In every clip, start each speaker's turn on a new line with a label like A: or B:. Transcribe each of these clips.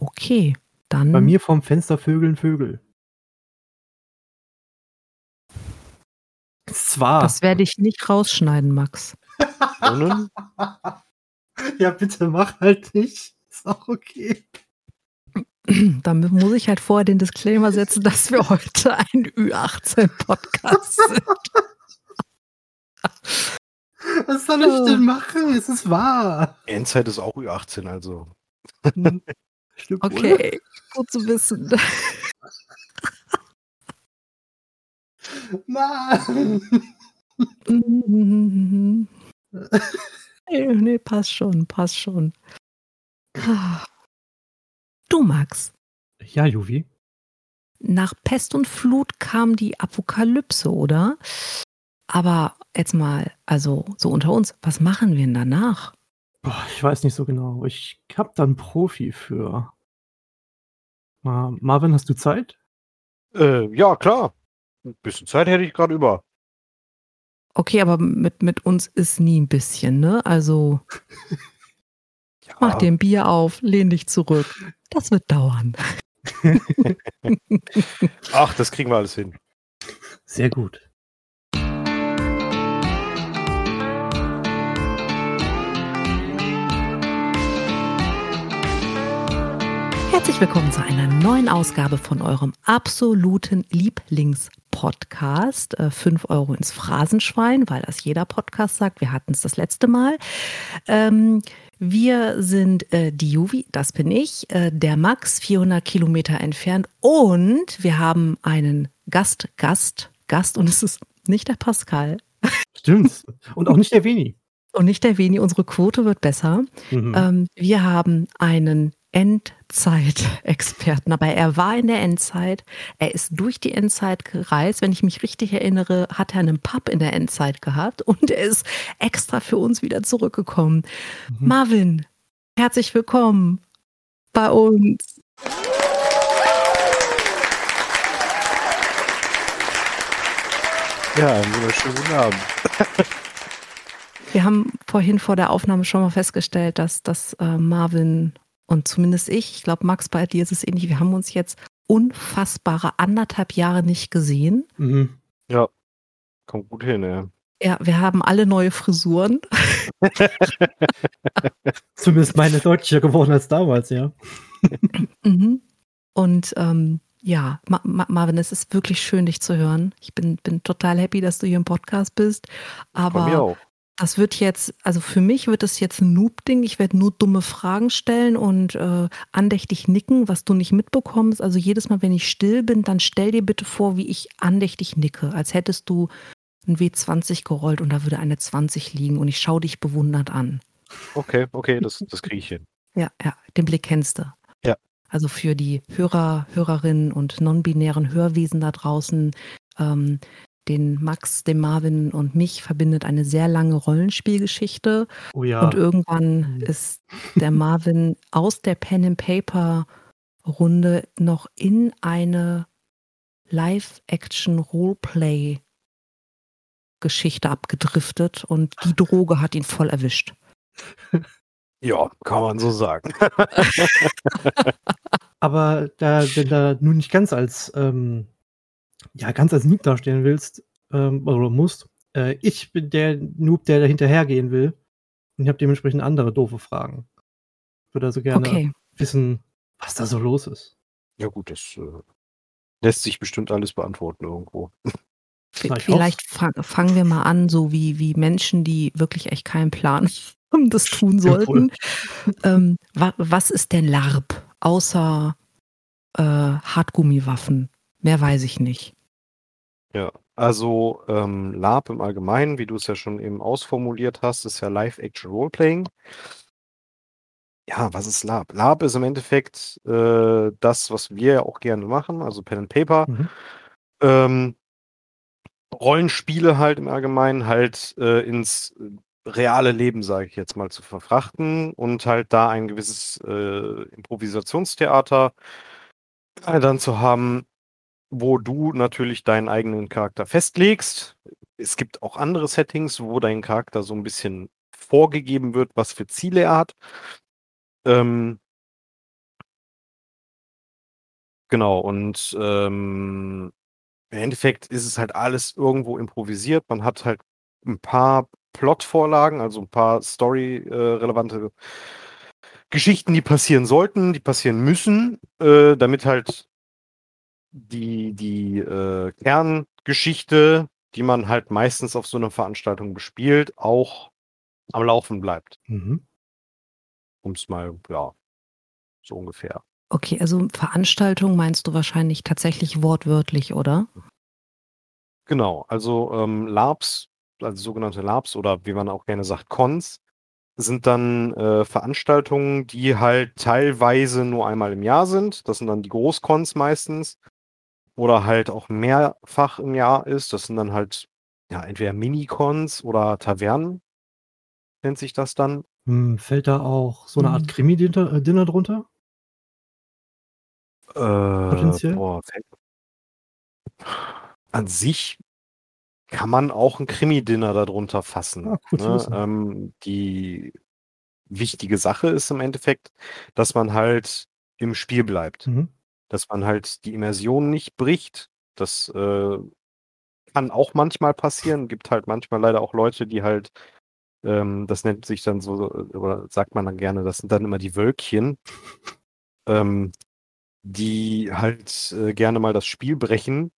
A: Okay, dann.
B: Bei mir vom Fenster Vögeln Vögel. Zwar.
A: Das werde ich nicht rausschneiden, Max.
B: ja, bitte mach halt nicht. Ist auch okay.
A: Dann muss ich halt vorher den Disclaimer setzen, dass wir heute ein Ü18-Podcast sind.
B: Was soll ich denn machen? Es ist wahr.
C: Endzeit ist auch Ü18, also.
B: Stimmt
A: Okay,
B: wohl.
A: gut zu wissen.
B: Mann.
A: Nee, nee, passt schon, passt schon. Du, Max,
B: Ja, Juvi.
A: nach Pest und Flut kam die Apokalypse, oder? Aber jetzt mal, also so unter uns, was machen wir denn danach?
B: Boah, ich weiß nicht so genau. Ich hab da einen Profi für. Ma Marvin, hast du Zeit?
C: Äh, ja, klar. Ein bisschen Zeit hätte ich gerade über.
A: Okay, aber mit, mit uns ist nie ein bisschen, ne? Also
C: Ja,
A: mach dir ein Bier auf, lehn dich zurück. Das wird dauern.
C: Ach, das kriegen wir alles hin.
B: Sehr gut.
A: Herzlich willkommen zu einer neuen Ausgabe von eurem absoluten Lieblingspodcast. Äh, 5 Euro ins Phrasenschwein, weil das jeder Podcast sagt. Wir hatten es das letzte Mal. Ähm, wir sind äh, die Juvi, das bin ich, äh, der Max, 400 Kilometer entfernt. Und wir haben einen Gast, Gast, Gast. Und es ist nicht der Pascal
B: Stimmt. Und auch nicht der Veni.
A: und nicht der Veni. Unsere Quote wird besser.
B: Mhm.
A: Ähm, wir haben einen Endzeit-Experten, aber er war in der Endzeit. Er ist durch die Endzeit gereist. Wenn ich mich richtig erinnere, hat er einen Pub in der Endzeit gehabt und er ist extra für uns wieder zurückgekommen.
B: Mhm.
A: Marvin, herzlich willkommen bei uns.
C: Ja, einen wunderschönen guten Abend.
A: Wir haben vorhin vor der Aufnahme schon mal festgestellt, dass, dass äh, Marvin und zumindest ich, ich glaube, Max, bei dir ist es ähnlich, wir haben uns jetzt unfassbare anderthalb Jahre nicht gesehen.
B: Mhm.
C: Ja, kommt gut hin, ja.
A: Ja, wir haben alle neue Frisuren.
B: Zumindest meine deutlicher geworden als damals, ja.
A: Mhm. Und ähm, ja, Ma Ma Marvin, es ist wirklich schön, dich zu hören. Ich bin, bin total happy, dass du hier im Podcast bist.
C: Von mir
A: Aber
C: auch.
A: Das wird jetzt, also für mich wird das jetzt ein Noob-Ding. Ich werde nur dumme Fragen stellen und äh, andächtig nicken, was du nicht mitbekommst. Also jedes Mal, wenn ich still bin, dann stell dir bitte vor, wie ich andächtig nicke, als hättest du ein W20 gerollt und da würde eine 20 liegen und ich schaue dich bewundernd an.
C: Okay, okay, das, das kriege ich hin.
A: Ja, ja, den Blick kennst du.
C: Ja.
A: Also für die Hörer, Hörerinnen und non-binären Hörwesen da draußen, ähm, den Max, den Marvin und mich verbindet eine sehr lange Rollenspielgeschichte.
B: Oh ja.
A: Und irgendwann
B: Mhm.
A: ist der Marvin aus der Pen and Paper Runde noch in eine Live-Action Roleplay Geschichte abgedriftet und die Droge hat ihn voll erwischt.
C: Ja, kann man so sagen.
B: Aber da, wenn da nun nicht ganz als, ähm, ja, ganz als Noob dastehen willst, ähm, oder musst, äh, ich bin der Noob, der da hinterhergehen will. Und ich habe dementsprechend andere doofe Fragen. Ich würde also gerne
A: Okay.
B: wissen, was da so los ist.
C: Ja, gut, das äh, lässt sich bestimmt alles beantworten irgendwo.
A: Vielleicht fang, fangen wir mal an, so wie, wie Menschen, die wirklich echt keinen Plan haben, das tun sollten. Ähm, wa, was ist denn LARP außer äh, Hartgummiwaffen? Mehr weiß ich nicht.
C: Ja, also ähm, LARP im Allgemeinen, wie du es ja schon eben ausformuliert hast, ist ja Live-Action Roleplaying. Ja, was ist LARP? LARP ist im Endeffekt äh, das, was wir ja auch gerne machen, also Pen and Paper.
B: Mhm.
C: Ähm, Rollenspiele halt im Allgemeinen halt äh, ins reale Leben, sage ich jetzt mal, zu verfrachten und halt da ein gewisses äh, Improvisationstheater äh, dann zu haben, wo du natürlich deinen eigenen Charakter festlegst. Es gibt auch andere Settings, wo dein Charakter so ein bisschen vorgegeben wird, was für Ziele er hat. Ähm, Genau, und ähm, im Endeffekt ist es halt alles irgendwo improvisiert. Man hat halt ein paar Plotvorlagen, also ein paar story-relevante Geschichten, die passieren sollten, die passieren müssen, äh, damit halt die, die äh, Kerngeschichte, die man halt meistens auf so einer Veranstaltung bespielt, auch am Laufen bleibt.
B: Mhm.
C: Um es mal, ja, so ungefähr.
A: Okay, also Veranstaltung meinst du wahrscheinlich tatsächlich wortwörtlich, oder?
C: Genau, also ähm, LARPs, also sogenannte LARPs oder wie man auch gerne sagt, Cons, sind dann äh, Veranstaltungen, die halt teilweise nur einmal im Jahr sind. Das sind dann die Großcons meistens. Oder halt auch mehrfach im Jahr ist. Das sind dann halt ja entweder Minicons oder Tavernen, nennt sich das dann.
B: Hm, fällt da auch so eine
A: Mhm.
B: Art Krimi-Dinner äh, Dinner drunter?
C: Äh,
B: Potenziell?
C: boah, an sich kann man auch ein Krimi-Dinner darunter fassen.
B: Ah, zu
C: ne? ähm, die wichtige Sache ist im Endeffekt, dass man halt im Spiel bleibt.
B: Mhm.
C: Dass man halt die Immersion nicht bricht. Das äh, kann auch manchmal passieren. Gibt halt manchmal leider auch Leute, die halt, ähm, das nennt sich dann so, oder sagt man dann gerne, das sind dann immer die Wölkchen, ähm, die halt äh, gerne mal das Spiel brechen.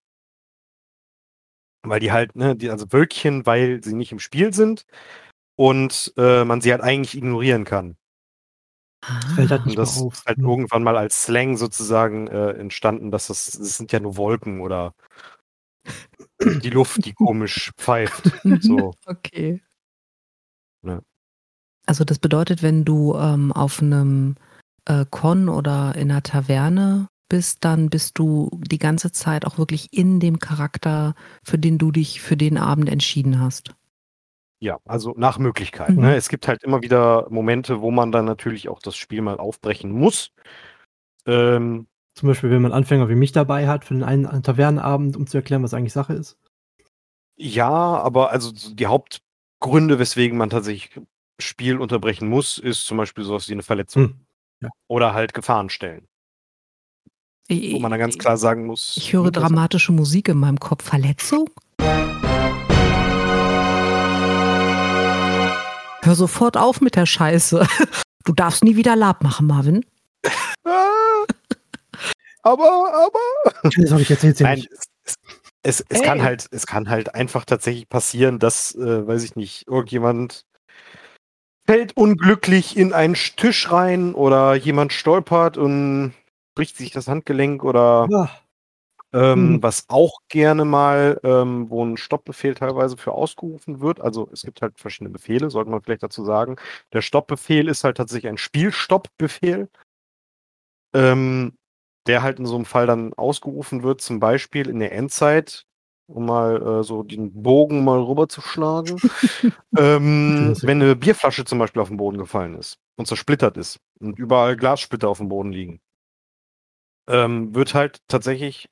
C: Weil die halt, ne, die, also Wölkchen, weil sie nicht im Spiel sind und äh, man sie halt eigentlich ignorieren kann.
B: Das fällt halt
A: Ah,
B: nicht
C: Und das
B: mal auf.
C: ist halt
B: Hm.
C: irgendwann mal als Slang sozusagen äh, entstanden, dass das, das sind ja nur Wolken oder die Luft, die komisch pfeift.
A: Mhm.
C: So.
A: Okay.
C: Ja.
A: Also das bedeutet, wenn du ähm, auf einem äh, Con oder in einer Taverne bist, dann bist du die ganze Zeit auch wirklich in dem Charakter, für den du dich für den Abend entschieden hast.
C: Ja, also nach Möglichkeit.
A: Mhm.
C: Ne? Es gibt halt immer wieder Momente, wo man dann natürlich auch das Spiel mal aufbrechen muss. Ähm,
B: Zum Beispiel, wenn man Anfänger wie mich dabei hat für den einen einen Tavernenabend, um zu erklären, was eigentlich Sache ist.
C: ja, aber also so die Hauptgründe, weswegen man tatsächlich Spiel unterbrechen muss, ist zum Beispiel sowas wie eine Verletzung
B: Hm.
C: oder halt Gefahrenstellen, wo man dann ganz klar sagen muss.
A: Ich höre dramatische Musik in meinem Kopf. Verletzung? Hör sofort auf mit der Scheiße. Du darfst nie wieder Lab machen, Marvin.
C: Ah, aber, aber.
B: Das habe ich jetzt jetzt
C: Nein,
B: nicht.
C: es, es, es, kann halt, es kann halt einfach tatsächlich passieren, dass, äh, weiß ich nicht, irgendjemand fällt unglücklich in einen Tisch rein oder jemand stolpert und bricht sich das Handgelenk oder
B: Ja,
C: ähm,
B: Mhm.
C: was auch gerne mal, ähm, wo ein Stoppbefehl teilweise für ausgerufen wird. Also es gibt halt verschiedene Befehle, sollte man vielleicht dazu sagen. Der Stoppbefehl ist halt tatsächlich ein Spielstoppbefehl, ähm, der halt in so einem Fall dann ausgerufen wird, zum Beispiel in der Endzeit, um mal äh, so den Bogen mal rüberzuschlagen. ähm, wenn eine Bierflasche zum Beispiel auf den Boden gefallen ist und zersplittert ist und überall Glassplitter auf dem Boden liegen, ähm, wird halt tatsächlich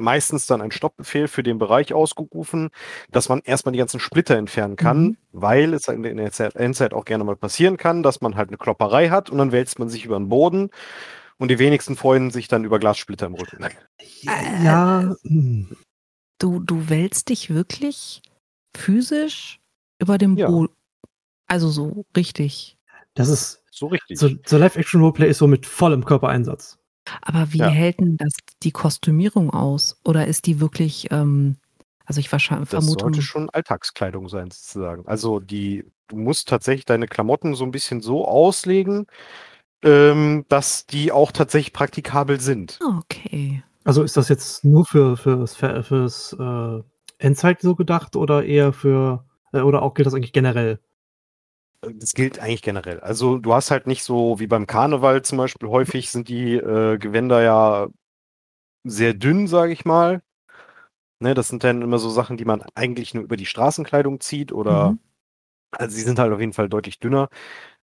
C: meistens dann ein Stoppbefehl für den Bereich ausgerufen, dass man erstmal die ganzen Splitter entfernen kann,
A: Mhm.
C: weil es in der Zeit- Endzeit auch gerne mal passieren kann, dass man halt eine Klopperei hat und dann wälzt man sich über den Boden und die wenigsten freuen sich dann über Glassplitter im Rücken.
A: Äh,
B: ja, hm.
A: Du, du wälzt dich wirklich physisch über dem
C: Ja.
A: Boden. Also so richtig.
B: das ist
C: So richtig.
B: so, so Live-Action-Roleplay ist so mit vollem Körpereinsatz.
A: Aber wie
C: Ja.
A: hält denn das die Kostümierung aus? Oder ist die wirklich, ähm, also ich wahrscheinlich
C: Das
A: vermute.
C: sollte schon Alltagskleidung sein, sozusagen. Also die, du musst tatsächlich deine Klamotten so ein bisschen so auslegen, ähm, dass die auch tatsächlich praktikabel sind.
A: Ah, Okay.
B: Also ist das jetzt nur für fürs, fürs äh, Endzeit so gedacht oder eher für äh, oder auch gilt das eigentlich generell?
C: Das gilt eigentlich generell. Also du hast halt nicht so wie beim Karneval zum Beispiel häufig sind die äh, Gewänder ja sehr dünn, sage ich mal. Ne, das sind dann immer so Sachen, die man eigentlich nur über die Straßenkleidung zieht oder
A: Mhm.
C: also sie sind halt auf jeden Fall deutlich dünner.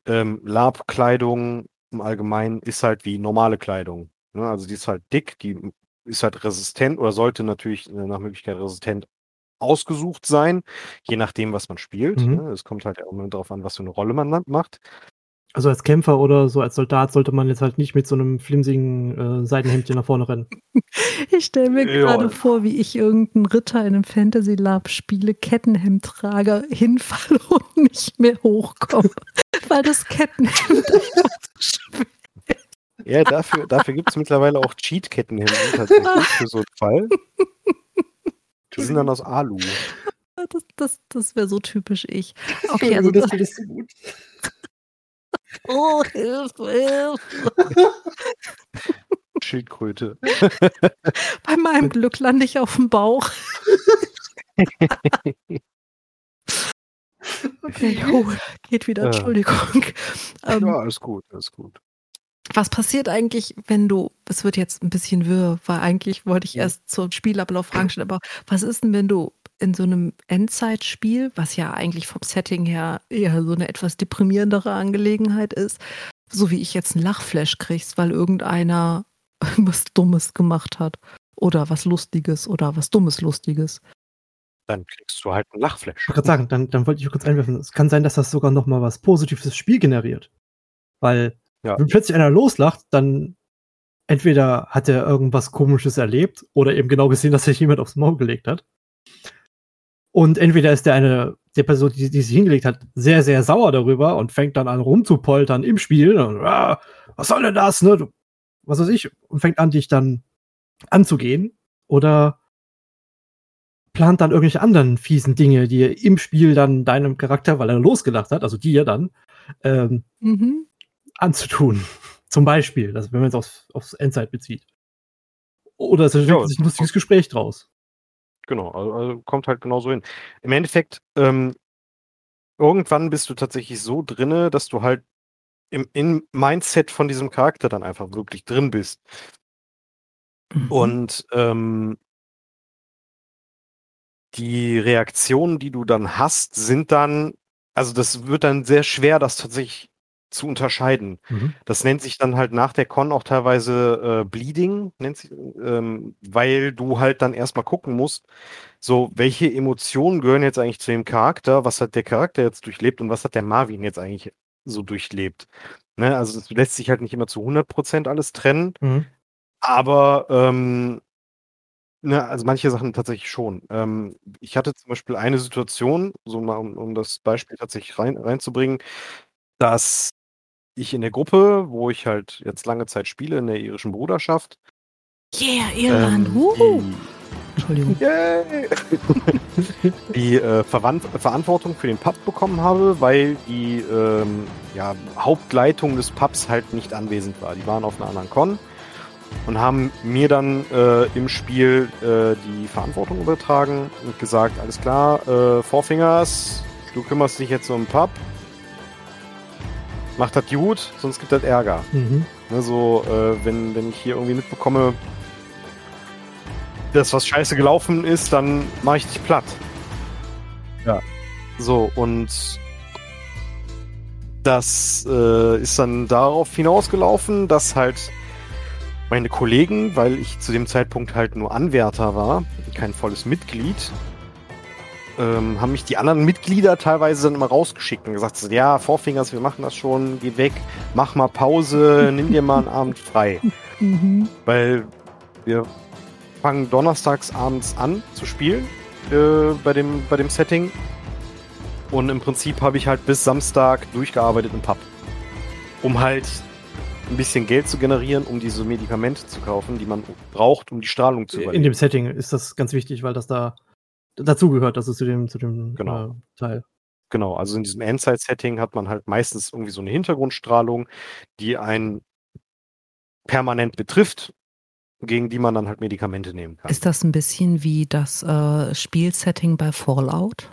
C: Ähm, Lab-Kleidung im Allgemeinen ist halt wie normale Kleidung. Ne? Also die ist halt dick, die ist halt resistent oder sollte natürlich äh, nach Möglichkeit resistent ausgesucht sein, je nachdem, was man spielt.
B: Mhm.
C: Ne? Es kommt halt auch immer darauf an, was für eine Rolle man macht.
B: Also als Kämpfer oder so als Soldat sollte man jetzt halt nicht mit so einem flimsigen äh, Seidenhemdchen nach vorne rennen.
A: Ich stelle mir
C: Ja.
A: gerade vor, wie ich irgendeinen Ritter in einem Fantasy Lab spiele, Kettenhemd trage, hinfalle und nicht mehr hochkomme, weil das Kettenhemd einfach zu schwer
C: Ja, dafür, dafür gibt es mittlerweile auch Cheat-Kettenhemden tatsächlich für so einen Fall. Die sind dann aus Alu.
A: Das, das, das wäre so typisch ich. Okay, also
B: das findest du gut.
A: oh, Hilfe, Hilfe.
C: Schildkröte.
A: Bei meinem Glück lande ich auf dem Bauch. Okay, oh, geht wieder,
C: Ja.
A: Entschuldigung. Ähm,
C: Ja, alles gut, alles gut.
A: Was passiert eigentlich, wenn du, es wird jetzt ein bisschen wirr, weil eigentlich wollte ich erst zum Spielablauf Fragen stellen, aber was ist denn, wenn du in so einem Endzeitspiel, was ja eigentlich vom Setting her eher so eine etwas deprimierendere Angelegenheit ist, so wie ich jetzt einen Lachflash kriegst, weil irgendeiner was Dummes gemacht hat oder was Lustiges oder was Dummes Lustiges.
C: Dann kriegst du halt einen Lachflash.
B: Ich wollte gerade sagen, dann, dann wollte ich kurz einwerfen, es kann sein, dass das sogar noch mal was Positives fürs Spiel generiert. Weil,
C: Ja.
B: wenn plötzlich einer loslacht, dann entweder hat er irgendwas Komisches erlebt oder eben genau gesehen, dass sich jemand aufs Maul gelegt hat. Und entweder ist der eine, der Person, die, die sich hingelegt hat, sehr, sehr sauer darüber und fängt dann an rumzupoltern im Spiel. Und, ah, was soll denn das? Ne? Du, was weiß ich? Und fängt an, dich dann anzugehen. Oder plant dann irgendwelche anderen fiesen Dinge, die er im Spiel dann deinem Charakter, weil er losgelacht hat, also dir dann, ähm,
A: Mhm.
B: Anzutun. Zum Beispiel, also wenn man es aufs, aufs Endzeit bezieht. Oder es entwickelt
C: Ja,
B: sich ein lustiges Gespräch draus.
C: Genau, also, also kommt halt genauso hin. Im Endeffekt, ähm, irgendwann bist du tatsächlich so drinne, dass du halt im, im Mindset von diesem Charakter dann einfach wirklich drin bist.
A: Mhm.
C: Und ähm, die Reaktionen, die du dann hast, sind dann, also das wird dann sehr schwer, das tatsächlich zu unterscheiden.
B: Mhm.
C: Das nennt sich dann halt nach der Con auch teilweise äh, Bleeding, nennt sich, ähm, weil du halt dann erstmal gucken musst, so, welche Emotionen gehören jetzt eigentlich zu dem Charakter, was hat der Charakter jetzt durchlebt und was hat der Marvin jetzt eigentlich so durchlebt. Ne? Also es lässt sich halt nicht immer zu 100% alles trennen,
B: Mhm.
C: aber ähm, ne, also manche Sachen tatsächlich schon. Ähm, ich hatte zum Beispiel eine Situation, so mal um, um das Beispiel tatsächlich rein, reinzubringen, dass ich in der Gruppe, wo ich halt jetzt lange Zeit spiele, in der irischen Bruderschaft,
A: Yeah, Irland.
C: ähm, die,
A: Entschuldigung.
C: Yay! die äh, Verwand Verantwortung für den Pub bekommen habe, weil die ähm, ja, Hauptleitung des Pubs halt nicht anwesend war. Die waren auf einer anderen Con und haben mir dann äh, im Spiel äh, die Verantwortung übertragen und gesagt, alles klar, äh, Four Fingers, du kümmerst dich jetzt um den Pub. Mach das gut, sonst gibt das Ärger.
B: Mhm.
C: Ne, so, äh, wenn, wenn ich hier irgendwie mitbekomme, dass was scheiße gelaufen ist, dann mache ich dich platt.
B: Ja.
C: So, und das äh, ist dann darauf hinausgelaufen, dass halt meine Kollegen, weil ich zu dem Zeitpunkt halt nur Anwärter war, kein volles Mitglied, ähm, haben mich die anderen Mitglieder teilweise dann immer rausgeschickt und gesagt, ja, Vorfingers, wir machen das schon, geh weg, mach mal Pause, nimm dir mal einen Abend frei.
A: Mhm.
C: Weil wir fangen donnerstags abends an zu spielen äh, bei, dem, bei dem Setting. Und im Prinzip habe ich halt bis Samstag durchgearbeitet im Pub. Um halt ein bisschen Geld zu generieren, um diese Medikamente zu kaufen, die man braucht, um die Strahlung zu
B: In
C: überleben.
B: dem Setting ist das ganz wichtig, weil das da dazugehört, das ist zu dem, zu dem
C: Genau.
B: äh, Teil.
C: Genau, also in diesem Endzeit-Setting hat man halt meistens irgendwie so eine Hintergrundstrahlung, die einen permanent betrifft, gegen die man dann halt Medikamente nehmen kann.
A: Ist das ein bisschen wie das äh, Spielsetting bei Fallout?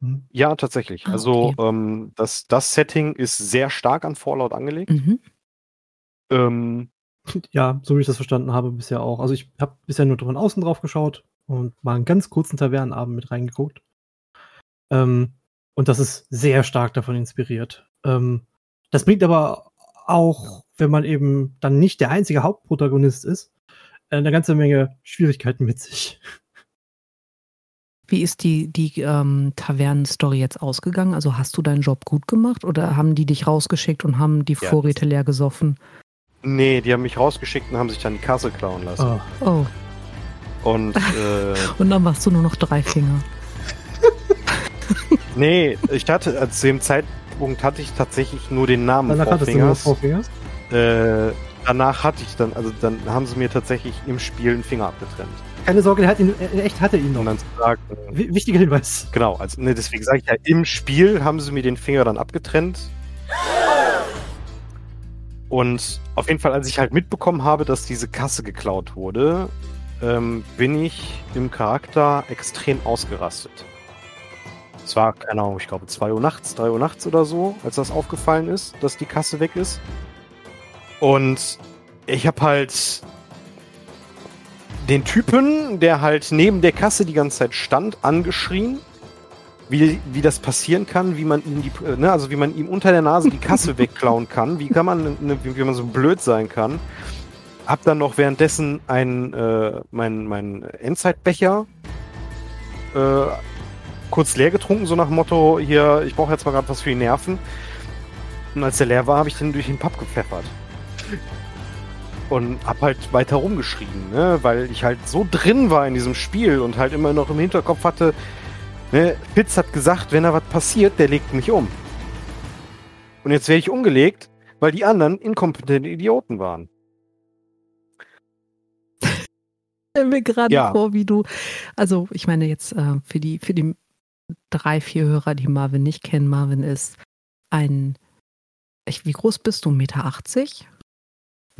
B: Mhm.
C: Ja, tatsächlich.
A: Ah,
C: also
A: okay.
C: ähm, das, das Setting ist sehr stark an Fallout angelegt.
A: Mhm.
C: Ähm,
B: Ja, so wie ich das verstanden habe, bisher auch. Also ich habe bisher nur von außen drauf geschaut und mal einen ganz kurzen Tavernenabend mit reingeguckt. Ähm, und das ist sehr stark davon inspiriert. Ähm, das bringt aber auch, wenn man eben dann nicht der einzige Hauptprotagonist ist, äh, eine ganze Menge Schwierigkeiten mit sich.
A: Wie ist die, die ähm, Tavernen-Story jetzt ausgegangen? Also hast du deinen Job gut gemacht oder haben die dich rausgeschickt und haben die
C: Ja,
A: Vorräte leer gesoffen?
C: Nee, die haben mich rausgeschickt und haben sich dann die Kasse klauen lassen.
B: Oh.
A: Oh,
C: Und äh,
A: und dann warst du nur noch drei Finger.
C: nee, ich hatte, also zu dem Zeitpunkt hatte ich tatsächlich nur den Namen
B: Danach hattest du nur
C: Vorfingers. Äh, danach hatte ich dann, also dann haben sie mir tatsächlich im Spiel einen Finger abgetrennt.
B: Keine Sorge, der hat ihn, in echt hatte ihn noch.
C: dann zu sagen,
B: Wi- Wichtiger Hinweis.
C: genau, also ne, deswegen sage ich ja, im Spiel haben sie mir den Finger dann abgetrennt. Und auf jeden Fall, als ich halt mitbekommen habe, dass diese Kasse geklaut wurde, ähm, bin ich im Charakter extrem ausgerastet. Es war, keine Ahnung, ich glaube 2 Uhr nachts, 3 Uhr nachts oder so, als das aufgefallen ist, dass die Kasse weg ist. Und ich habe halt den Typen, der halt neben der Kasse die ganze Zeit stand, angeschrien, wie, wie das passieren kann, wie man ihm die, äh, ne, also wie man ihm unter der Nase die Kasse wegklauen kann, wie kann man, ne, wie, wie man so blöd sein kann. Hab dann noch währenddessen einen, äh, mein, mein Endzeitbecher äh, kurz leer getrunken, so nach Motto, hier, ich brauche jetzt mal gerade was für die Nerven. Und als der leer war, habe ich den durch den Papp gepfeffert. Und hab halt weiter rumgeschrien, ne? weil ich halt so drin war in diesem Spiel und halt immer noch im Hinterkopf hatte, ne? Fitz hat gesagt, wenn da was passiert, der legt mich um. Und jetzt werde ich umgelegt, weil die anderen inkompetente Idioten waren.
A: Stelle mir gerade
C: Ja.
A: vor, wie du, also ich meine jetzt äh, für die, für die drei, vier Hörer, die Marvin nicht kennen, Marvin ist ein, ich, wie groß bist du? 1,80 Meter?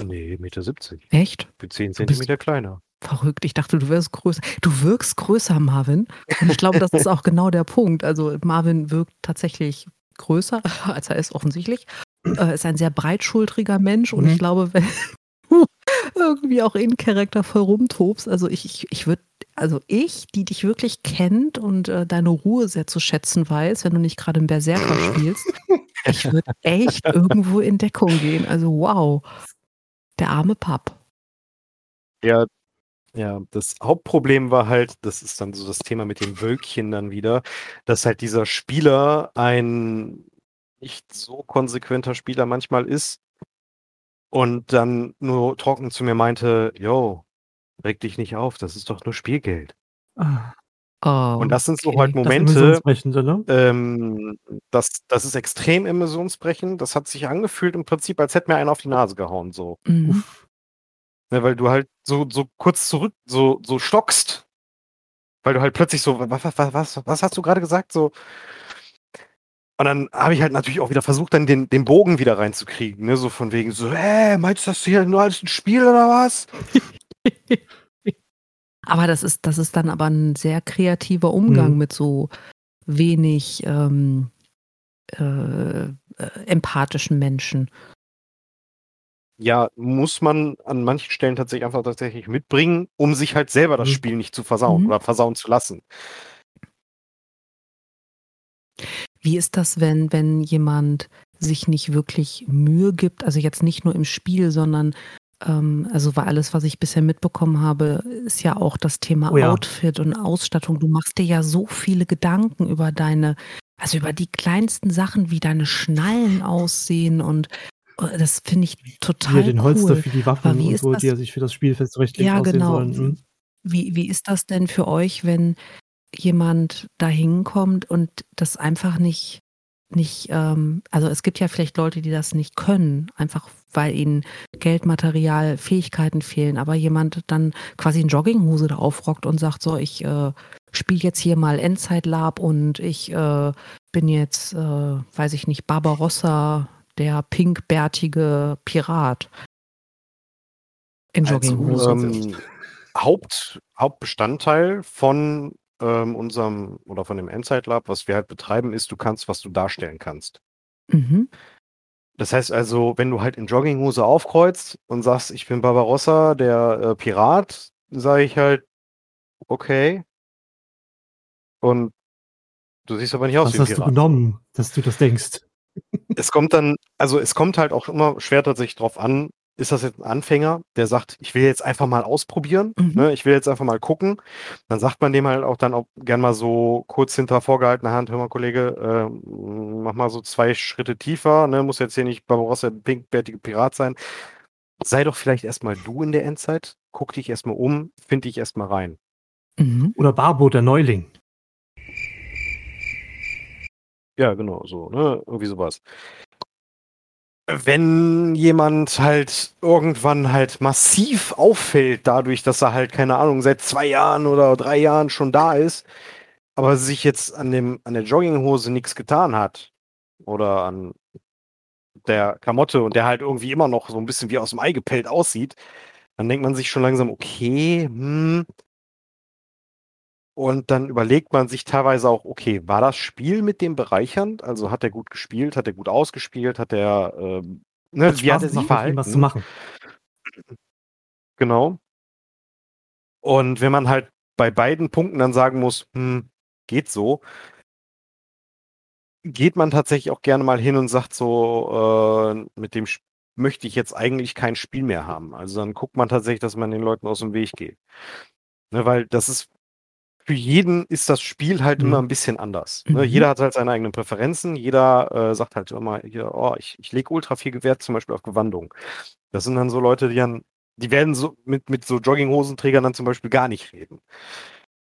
C: Nee, Meter 70.
A: Echt?
C: Für 10
A: Du bist-
C: Zentimeter kleiner.
A: Verrückt. Ich dachte, du wärst größer. Du wirkst größer, Marvin. Und ich glaube, das ist auch genau der Punkt. Also Marvin wirkt tatsächlich größer, als er ist offensichtlich. Äh, ist ein sehr breitschultriger Mensch und
B: Mhm.
A: ich glaube, wenn irgendwie auch in Charakter voll rumtobst, also ich, ich, ich würde, also ich, die dich wirklich kennt und äh, deine Ruhe sehr zu schätzen weiß, wenn du nicht gerade einen Berserker spielst, ich würde echt irgendwo in Deckung gehen. Also wow. Der arme Papp.
C: Ja, ja, das Hauptproblem war halt, das ist dann so das Thema mit den Wölkchen dann wieder, dass halt dieser Spieler ein nicht so konsequenter Spieler manchmal ist und dann nur trocken zu mir meinte, yo, reg dich nicht auf, das ist doch nur Spielgeld.
A: Oh,
C: Und das sind so
A: okay.
C: halt
B: das
C: Momente,
B: Emissionsbrechende, ne?
C: ähm, das, das ist extrem emissionsbrechend. Das hat sich angefühlt im Prinzip, als hätte mir einer auf die Nase gehauen, so.
A: Mhm.
C: Ne, weil du halt so, so kurz zurück, so, so stockst. Weil du halt plötzlich so, was, was, was, was, was hast du gerade gesagt? So. Und dann habe ich halt natürlich auch wieder versucht, dann den, den Bogen wieder reinzukriegen, ne? So von wegen so, hä, meinst du das hier nur als ein Spiel oder was?
A: Aber das ist, das ist dann aber ein sehr kreativer Umgang
B: Mhm.
A: mit so wenig ähm, äh, äh, empathischen Menschen.
C: Ja, muss man an manchen Stellen tatsächlich einfach tatsächlich mitbringen, um sich halt selber das
B: Mhm.
C: Spiel nicht zu versauen
A: Mhm.
C: oder versauen zu lassen.
A: Wie ist das, wenn, wenn jemand sich nicht wirklich Mühe gibt, also jetzt nicht nur im Spiel, sondern ähm, also war alles, was ich bisher mitbekommen habe, ist ja auch das Thema
B: Oh ja.
A: Outfit und Ausstattung. Du machst dir ja so viele Gedanken über deine, also über die kleinsten Sachen, wie deine Schnallen aussehen und äh, das finde ich total
B: Hier den Holster
A: cool.
B: für die Waffen
A: wie
B: und so,
A: das-
B: die er sich für das Spiel fest zurechtlegt
A: Ja,
B: aussehen
A: genau.
B: sollen. Hm?
A: Wie, wie ist das denn für euch, wenn jemand da hinkommt und das einfach nicht, nicht, ähm, also es gibt ja vielleicht Leute, die das nicht können, einfach weil ihnen Geld, Material, Fähigkeiten fehlen, aber jemand dann quasi in Jogginghose da aufrockt und sagt, so, ich äh, spiele jetzt hier mal Endzeit-Lab und ich äh, bin jetzt, äh, weiß ich nicht, Barbarossa, der pinkbärtige Pirat. In Jogginghose.
C: Also, ähm, Haupt, Hauptbestandteil von ähm, unserem oder von dem Endzeit-Lab, was wir halt betreiben, ist, du kannst, was du darstellen kannst.
A: mhm.
C: Das heißt also, wenn du halt in Jogginghose aufkreuzt und sagst, ich bin Barbarossa, der äh, Pirat, sage ich halt, okay. Und du siehst aber nicht aus
B: Was
C: wie ein
B: hast du
C: Pirat.
B: genommen, dass du das denkst?
C: Es kommt dann, also es kommt halt auch immer schwer tatsächlich drauf an, ist das jetzt ein Anfänger, der sagt, ich will jetzt einfach mal ausprobieren,
A: Mhm.
C: ne, ich will jetzt einfach mal gucken, dann sagt man dem halt auch dann auch gern mal so kurz hinter vorgehaltener Hand, hör mal Kollege, äh, mach mal so zwei Schritte tiefer, ne, muss jetzt hier nicht Barbarossa der pinkbärtige Pirat sein. Sei doch vielleicht erstmal du in der Endzeit, guck dich erstmal um, find dich erstmal rein.
A: Mhm.
B: Oder Barbo, der Neuling.
C: Ja, genau, so, ne? Irgendwie sowas. Wenn jemand halt irgendwann halt massiv auffällt, dadurch, dass er halt, keine Ahnung, seit zwei Jahren oder drei Jahren schon da ist, aber sich jetzt an dem, an der Jogginghose nichts getan hat oder an der Klamotte und der halt irgendwie immer noch so ein bisschen wie aus dem Ei gepellt aussieht, dann denkt man sich schon langsam, okay, hm, und dann überlegt man sich teilweise auch, okay, war das Spiel mit dem bereichernd? Also hat er gut gespielt, hat er gut ausgespielt, hat er, ähm, ne,
B: Hat
C: wie hat
B: Spaß
C: er sich verhalten?
B: was zu machen.
C: Genau. Und wenn man halt bei beiden Punkten dann sagen muss, hm, geht so, geht man tatsächlich auch gerne mal hin und sagt so, äh, mit dem Sp- möchte ich jetzt eigentlich kein Spiel mehr haben. Also dann guckt man tatsächlich, dass man den Leuten aus dem Weg geht. Ne, weil das ist für jeden ist das Spiel halt
B: Mhm.
C: immer ein bisschen anders. Ne?
A: Mhm.
C: Jeder hat halt seine eigenen Präferenzen. Jeder äh, sagt halt immer, hier, oh, ich, ich lege ultra viel Wert zum Beispiel auf Gewandung. Das sind dann so Leute, die dann, die werden so mit, mit so Jogginghosenträgern dann zum Beispiel gar nicht reden.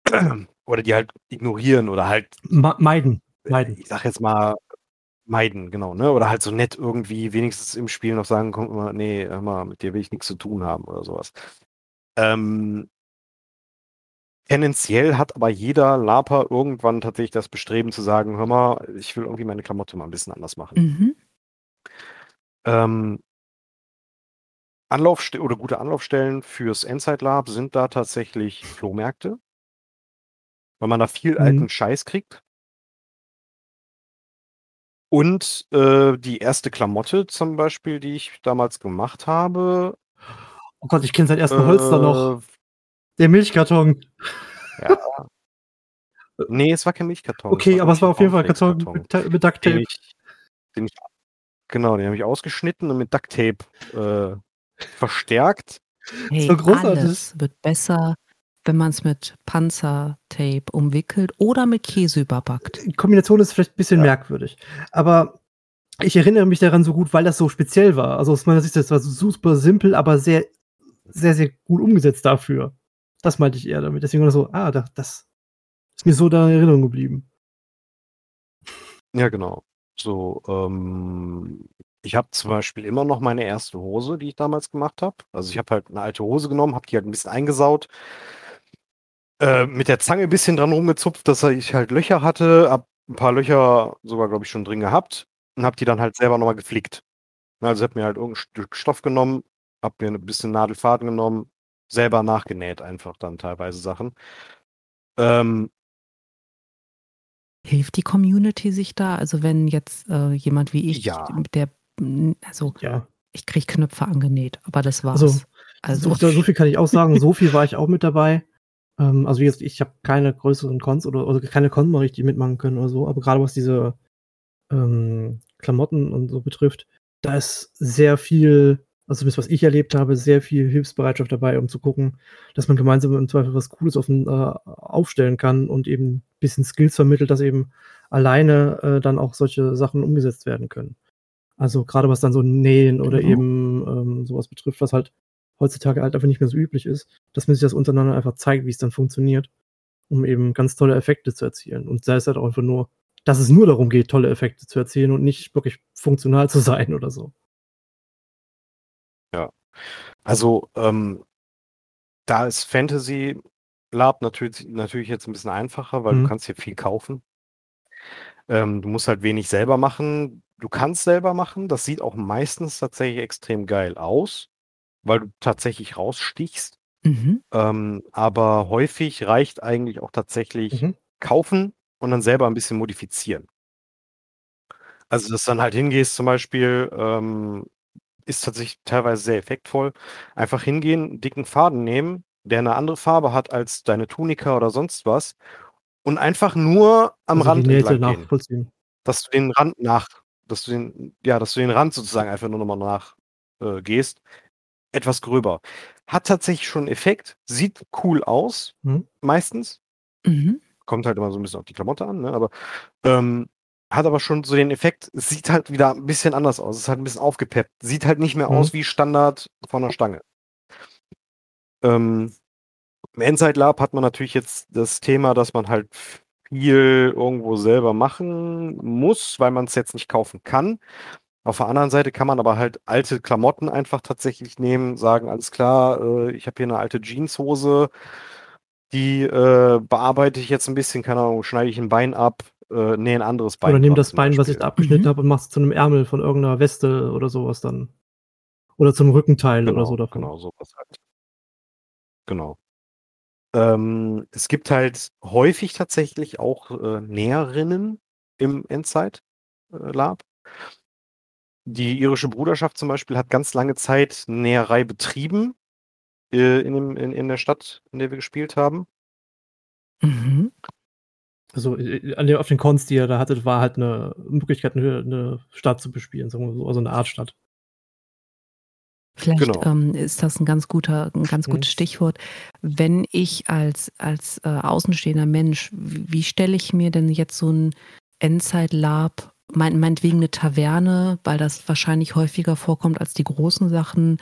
C: oder die halt ignorieren oder halt,
B: Ma meiden. Meiden.
C: ich sag jetzt mal, meiden, genau, ne? Oder halt so nett irgendwie wenigstens im Spiel noch sagen, komm mal, nee, hör mal, mit dir will ich nichts zu tun haben oder sowas. Ähm, tendenziell hat aber jeder Laper irgendwann tatsächlich das Bestreben zu sagen, hör mal, ich will irgendwie meine Klamotte mal ein bisschen anders machen.
A: Mhm.
C: Ähm, Anlaufste oder gute Anlaufstellen fürs Endzeit Lab sind da tatsächlich Flohmärkte, weil man da viel
B: Mhm.
C: alten Scheiß kriegt. Und äh, die erste Klamotte zum Beispiel, die ich damals gemacht habe.
B: Oh Gott, ich kenne seit ersten Holster noch. Der Milchkarton.
C: Ja. Nee, es war kein Milchkarton.
B: Okay, aber es war auf jeden Fall ein Karton mit, mit Duct
C: den
B: Tape.
C: ich, den ich, genau, den habe ich ausgeschnitten und mit Ducktape äh, verstärkt.
A: Hey,
B: So großartig.
A: alles wird besser, wenn man es mit Panzertape umwickelt oder mit Käse überbackt.
B: Die Kombination ist vielleicht ein bisschen
C: Ja.
B: merkwürdig. Aber ich erinnere mich daran so gut, weil das so speziell war. Also aus meiner Sicht, das war super simpel, aber sehr, sehr, sehr gut umgesetzt dafür. Das meinte ich eher damit. Deswegen war das so, ah, das, das ist mir so da in Erinnerung geblieben.
C: Ja, genau. So, ähm, ich habe zum Beispiel immer noch meine erste Hose, die ich damals gemacht habe. Also ich habe halt eine alte Hose genommen, habe die halt ein bisschen eingesaut, äh, mit der Zange ein bisschen dran rumgezupft, dass ich halt Löcher hatte, hab ein paar Löcher sogar, glaube ich, schon drin gehabt und habe die dann halt selber nochmal geflickt. Also ich habe mir halt irgendein Stück Stoff genommen, habe mir ein bisschen Nadelfaden genommen, selber nachgenäht einfach dann teilweise Sachen. Ähm,
A: Hilft die Community sich da? Also wenn jetzt äh, jemand wie ich,
C: Ja.
A: der, also
B: Ja.
A: ich kriege Knöpfe angenäht, aber das war's.
B: Also,
A: Also,
B: so, so viel kann ich auch sagen. So viel war ich auch mit dabei. Ähm, also wie gesagt, ich habe keine größeren Cons oder, oder keine Cons mal richtig mitmachen können oder so. Aber gerade was diese ähm, Klamotten und so betrifft, da ist sehr viel, also das, was ich erlebt habe, sehr viel Hilfsbereitschaft dabei, um zu gucken, dass man gemeinsam im Zweifel was Cooles auf den, äh, aufstellen kann und eben ein bisschen Skills vermittelt, dass eben alleine äh, dann auch solche Sachen umgesetzt werden können. Also gerade was dann so Nähen oder
A: Genau.
B: eben ähm, sowas betrifft, was halt heutzutage halt einfach nicht mehr so üblich ist, dass man sich das untereinander einfach zeigt, wie es dann funktioniert, um eben ganz tolle Effekte zu erzielen. Und sei es halt auch einfach nur, dass es nur darum geht, tolle Effekte zu erzielen und nicht wirklich funktional zu sein oder so.
C: Also, ähm, da ist Fantasy Lab natürlich, natürlich jetzt ein bisschen einfacher, weil
B: Mhm.
C: du kannst hier viel kaufen. Ähm, du musst halt wenig selber machen. Du kannst selber machen. Das sieht auch meistens tatsächlich extrem geil aus, weil du tatsächlich rausstichst.
A: mhm.
C: Ähm, aber häufig reicht eigentlich auch tatsächlich
B: Mhm.
C: kaufen und dann selber ein bisschen modifizieren. Also, dass du dann halt hingehst, zum Beispiel, ähm, ist tatsächlich teilweise sehr effektvoll. Einfach hingehen, einen dicken Faden nehmen, der eine andere Farbe hat als deine Tunika oder sonst was und einfach nur am
B: also
C: Rand entlang gehen. Dass du den Rand nach, dass du den, ja, dass du den Rand sozusagen einfach nur nochmal nach äh, gehst. etwas gröber. Hat tatsächlich schon einen Effekt, sieht cool aus,
B: Mhm.
C: meistens.
A: Mhm.
C: Kommt halt immer so ein bisschen auf die Klamotte an, ne? aber ähm, hat aber schon so den Effekt, es sieht halt wieder ein bisschen anders aus. Es ist halt ein bisschen aufgepeppt. Sieht halt nicht mehr
B: Mhm.
C: aus wie Standard von der Stange. Ähm, Im Endside Lab hat man natürlich jetzt das Thema, dass man halt viel irgendwo selber machen muss, weil man es jetzt nicht kaufen kann. Auf der anderen Seite kann man aber halt alte Klamotten einfach tatsächlich nehmen, sagen, alles klar, äh, ich habe hier eine alte Jeanshose, die äh, bearbeite ich jetzt ein bisschen, keine Ahnung, schneide ich ein Bein ab, äh, nähe ein anderes Bein.
B: Oder nimm das Bein, was ich da abgeschnitten
A: Mhm.
B: habe, und mach's zu einem Ärmel von irgendeiner Weste oder sowas dann. Oder zum Rückenteil
C: Genau,
B: oder so davon.
C: genau, sowas halt. Genau. Ähm, es gibt halt häufig tatsächlich auch äh, Näherinnen im Endzeit äh, Lab. Die irische Bruderschaft zum Beispiel hat ganz lange Zeit Näherei betrieben äh, in, dem, in, in der Stadt, in der wir gespielt haben.
A: Mhm.
B: Also äh, an der, auf den Cons, die er da hatte, war halt eine Möglichkeit, eine, eine Stadt zu bespielen, sagen wir so, also eine Art Stadt.
A: Vielleicht
C: Genau.
A: ähm, ist das ein ganz guter, ein ganz
B: Mhm.
A: gutes Stichwort. Wenn ich als, als äh, außenstehender Mensch, wie, wie stelle ich mir denn jetzt so ein Endzeit-Lab, mein, meinetwegen eine Taverne, weil das wahrscheinlich häufiger vorkommt als die großen Sachen.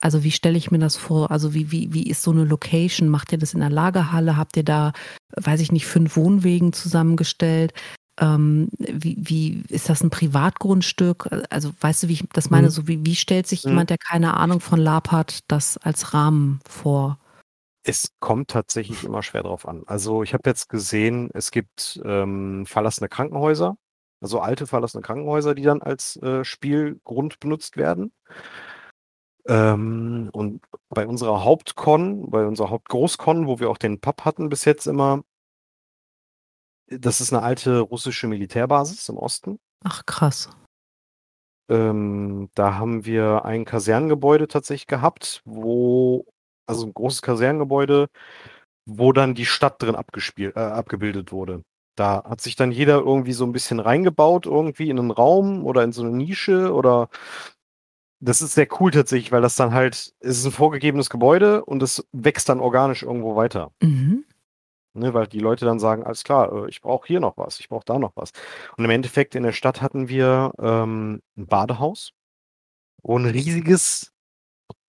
A: Also wie stelle ich mir das vor? Also wie, wie, wie ist so eine Location? Macht ihr das in der Lagerhalle? Habt ihr da, weiß ich nicht, fünf Wohnwegen zusammengestellt? Ähm, wie, wie ist das ein Privatgrundstück? Also weißt du, wie ich das meine?
B: Mhm.
A: So wie, wie stellt sich
C: Mhm.
A: jemand, der keine Ahnung von Lab hat, das als Rahmen vor?
C: Es kommt tatsächlich immer schwer drauf an. Also ich habe jetzt gesehen, es gibt ähm, verlassene Krankenhäuser, also alte verlassene Krankenhäuser, die dann als äh, Spielgrund benutzt werden. Ähm, und bei unserer Hauptcon, bei unserer Hauptgroßcon, wo wir auch den Pub hatten bis jetzt immer, das ist eine alte russische Militärbasis im Osten.
A: Ach krass.
C: Ähm, da haben wir ein Kasernengebäude tatsächlich gehabt, wo, also ein großes Kasernengebäude, wo dann die Stadt drin abgespielt, äh, abgebildet wurde. Da hat sich dann jeder irgendwie so ein bisschen reingebaut, irgendwie in einen Raum oder in so eine Nische oder das ist sehr cool tatsächlich, weil das dann halt, es ist ein vorgegebenes Gebäude und es wächst dann organisch irgendwo weiter.
A: Mhm.
C: Ne, weil die Leute dann sagen, alles klar, äh, ich brauche hier noch was, ich brauche da noch was. Und im Endeffekt in der Stadt hatten wir ähm, ein Badehaus, wo ein riesiges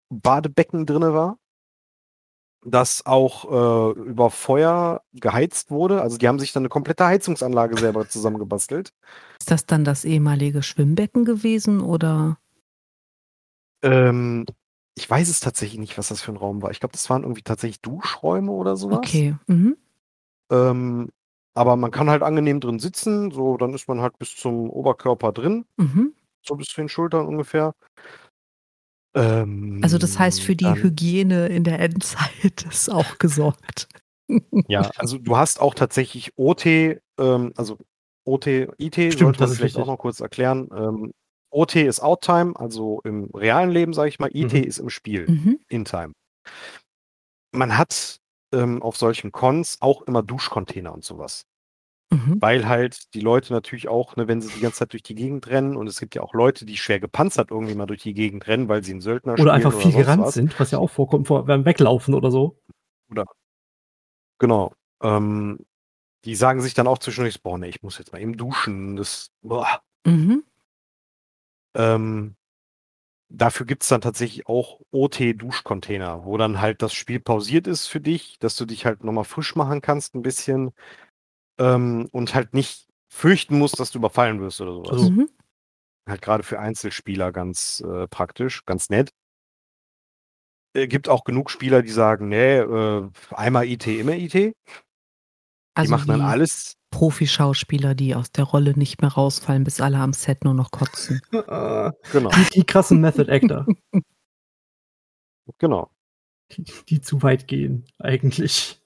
C: Badebecken drinne war, das auch äh, über Feuer geheizt wurde. Also die haben sich dann eine komplette Heizungsanlage selber zusammengebastelt.
A: Ist das dann das ehemalige Schwimmbecken gewesen oder?
C: Ähm, ich weiß es tatsächlich nicht, was das für ein Raum war. Ich glaube, das waren irgendwie tatsächlich Duschräume oder sowas.
A: Okay. Mhm.
C: Ähm, aber man kann halt angenehm drin sitzen, so dann ist man halt bis zum Oberkörper drin.
A: Mhm.
C: so bis zu den Schultern ungefähr. Ähm,
A: Also das heißt, für die
C: dann-
A: Hygiene in der Endzeit ist auch gesorgt.
C: Ja, also du hast auch tatsächlich OT, ähm, also OT, IT,
B: Stimmt,
C: sollte
B: das
C: vielleicht auch noch kurz erklären. Ähm, OT ist Outtime, also im realen Leben, sage ich mal. IT
B: Mhm.
C: ist im Spiel,
A: Mhm.
C: In-Time. Man hat ähm, auf solchen Cons auch immer Duschcontainer und sowas.
A: Mhm.
C: Weil halt die Leute natürlich auch, ne, wenn sie die ganze Zeit durch die Gegend rennen und es gibt ja auch Leute, die schwer gepanzert irgendwie mal durch die Gegend rennen, weil sie einen Söldner
B: Oder einfach viel gerannt
C: was.
B: sind, was ja auch vorkommt vor, beim Weglaufen oder so.
C: Genau. Ähm, die sagen sich dann auch zwischendurch, boah, nee, ich muss jetzt mal eben duschen. Das, boah.
A: Mhm.
C: Ähm, dafür gibt es dann tatsächlich auch OT-Duschcontainer, wo dann halt das Spiel pausiert ist für dich, dass du dich halt nochmal frisch machen kannst ein bisschen ähm, und halt nicht fürchten musst, dass du überfallen wirst oder sowas.
B: Also-
A: Mhm.
C: Halt gerade für Einzelspieler ganz äh, praktisch, ganz nett. Äh, gibt auch genug Spieler, die sagen, nee, äh, einmal IT, immer IT. Die
A: Also
C: machen dann alles.
A: Profi-Schauspieler, die aus der Rolle nicht mehr rausfallen, bis alle am Set nur noch kotzen.
B: die,
C: Genau,
B: die krassen Method Actor,
C: genau.
B: die, die zu weit gehen, eigentlich.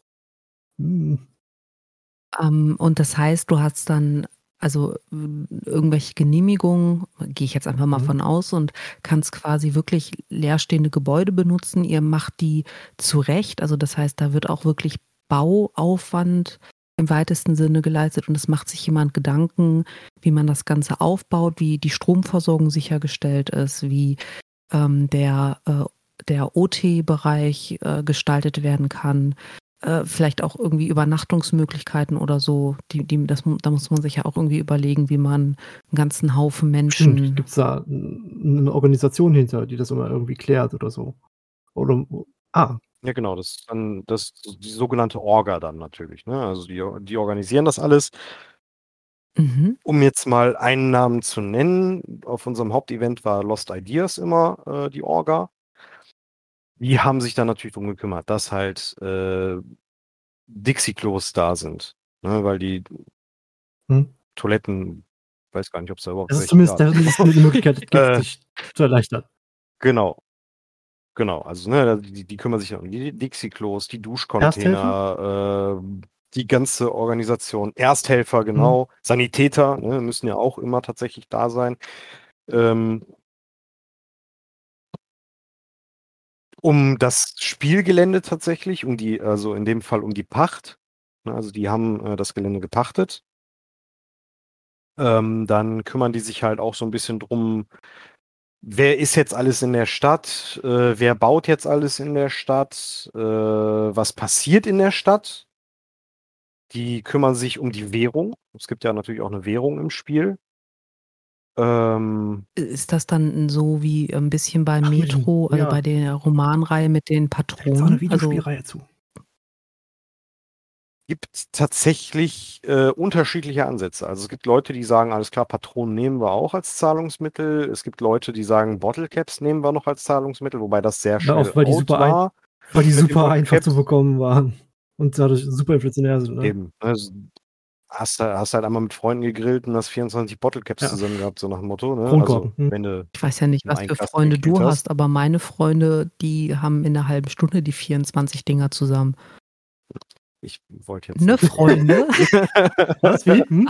B: Hm.
A: Ähm, und das heißt, du hast dann also irgendwelche Genehmigungen, gehe ich jetzt einfach mal
B: Mhm.
A: von aus und kannst quasi wirklich leerstehende Gebäude benutzen. Ihr macht die zurecht. Also das heißt, da wird auch wirklich Bauaufwand im weitesten Sinne geleistet und es macht sich jemand Gedanken, wie man das Ganze aufbaut, wie die Stromversorgung sichergestellt ist, wie ähm, der, äh, der OT-Bereich äh, gestaltet werden kann. Äh, vielleicht auch irgendwie Übernachtungsmöglichkeiten oder so. Die, die, das, da muss man sich ja auch irgendwie überlegen, wie man einen ganzen Haufen Menschen.
B: Gibt es da eine Organisation hinter, die das immer irgendwie klärt oder so? Oder ah.
C: Ja, genau, das ist dann das die sogenannte Orga dann natürlich, ne? Also die, die organisieren das alles. Mhm. Um jetzt mal einen Namen zu nennen, auf unserem Hauptevent war Lost Ideas immer äh, die Orga. Die haben sich dann natürlich darum gekümmert, dass halt äh, Dixie-Klos da sind. Ne, weil die hm? Toiletten, ich weiß gar nicht, ob es da überhaupt
B: Das ist zumindest da ist eine Möglichkeit, gibt, äh, sich zu erleichtern.
C: Genau. Genau, also ne, die, die kümmern sich um die Dixie-Klos, die Duschcontainer, äh, die ganze Organisation, Ersthelfer, genau, mhm. Sanitäter ne, müssen ja auch immer tatsächlich da sein. Ähm, um das Spielgelände tatsächlich, um die, also in dem Fall um die Pacht. Ne, also die haben äh, das Gelände gepachtet. Ähm, dann kümmern die sich halt auch so ein bisschen drum, wer ist jetzt alles in der Stadt, äh, wer baut jetzt alles in der Stadt, äh, was passiert in der Stadt. Die kümmern sich um die Währung. Es gibt ja natürlich auch eine Währung im Spiel.
A: Ähm, Ist das dann so wie ein bisschen bei Ach, Metro, also ja. bei der Romanreihe mit den Patronen? Eine Videospielreihe also, zu.
C: Gibt tatsächlich äh, unterschiedliche Ansätze. Also es gibt Leute, die sagen, alles klar, Patronen nehmen wir auch als Zahlungsmittel. Es gibt Leute, die sagen, Bottle Caps nehmen wir noch als Zahlungsmittel, wobei das sehr schnell
B: ja, auch, weil die super war. Ein, weil die super einfach zu bekommen waren und dadurch super inflationär sind. Ne?
C: Eben. Also, hast, hast halt einmal mit Freunden gegrillt und hast 24 Bottlecaps ja. zusammen gehabt, so nach dem Motto. Ne?
A: Also, hm. wenn du ich weiß ja nicht, was für Freunde du hast, hast, aber meine Freunde, die haben in einer halben Stunde die 24 Dinger zusammen.
C: Ich wollte jetzt.
A: Ne Freunde?
B: was? Wie? Hm?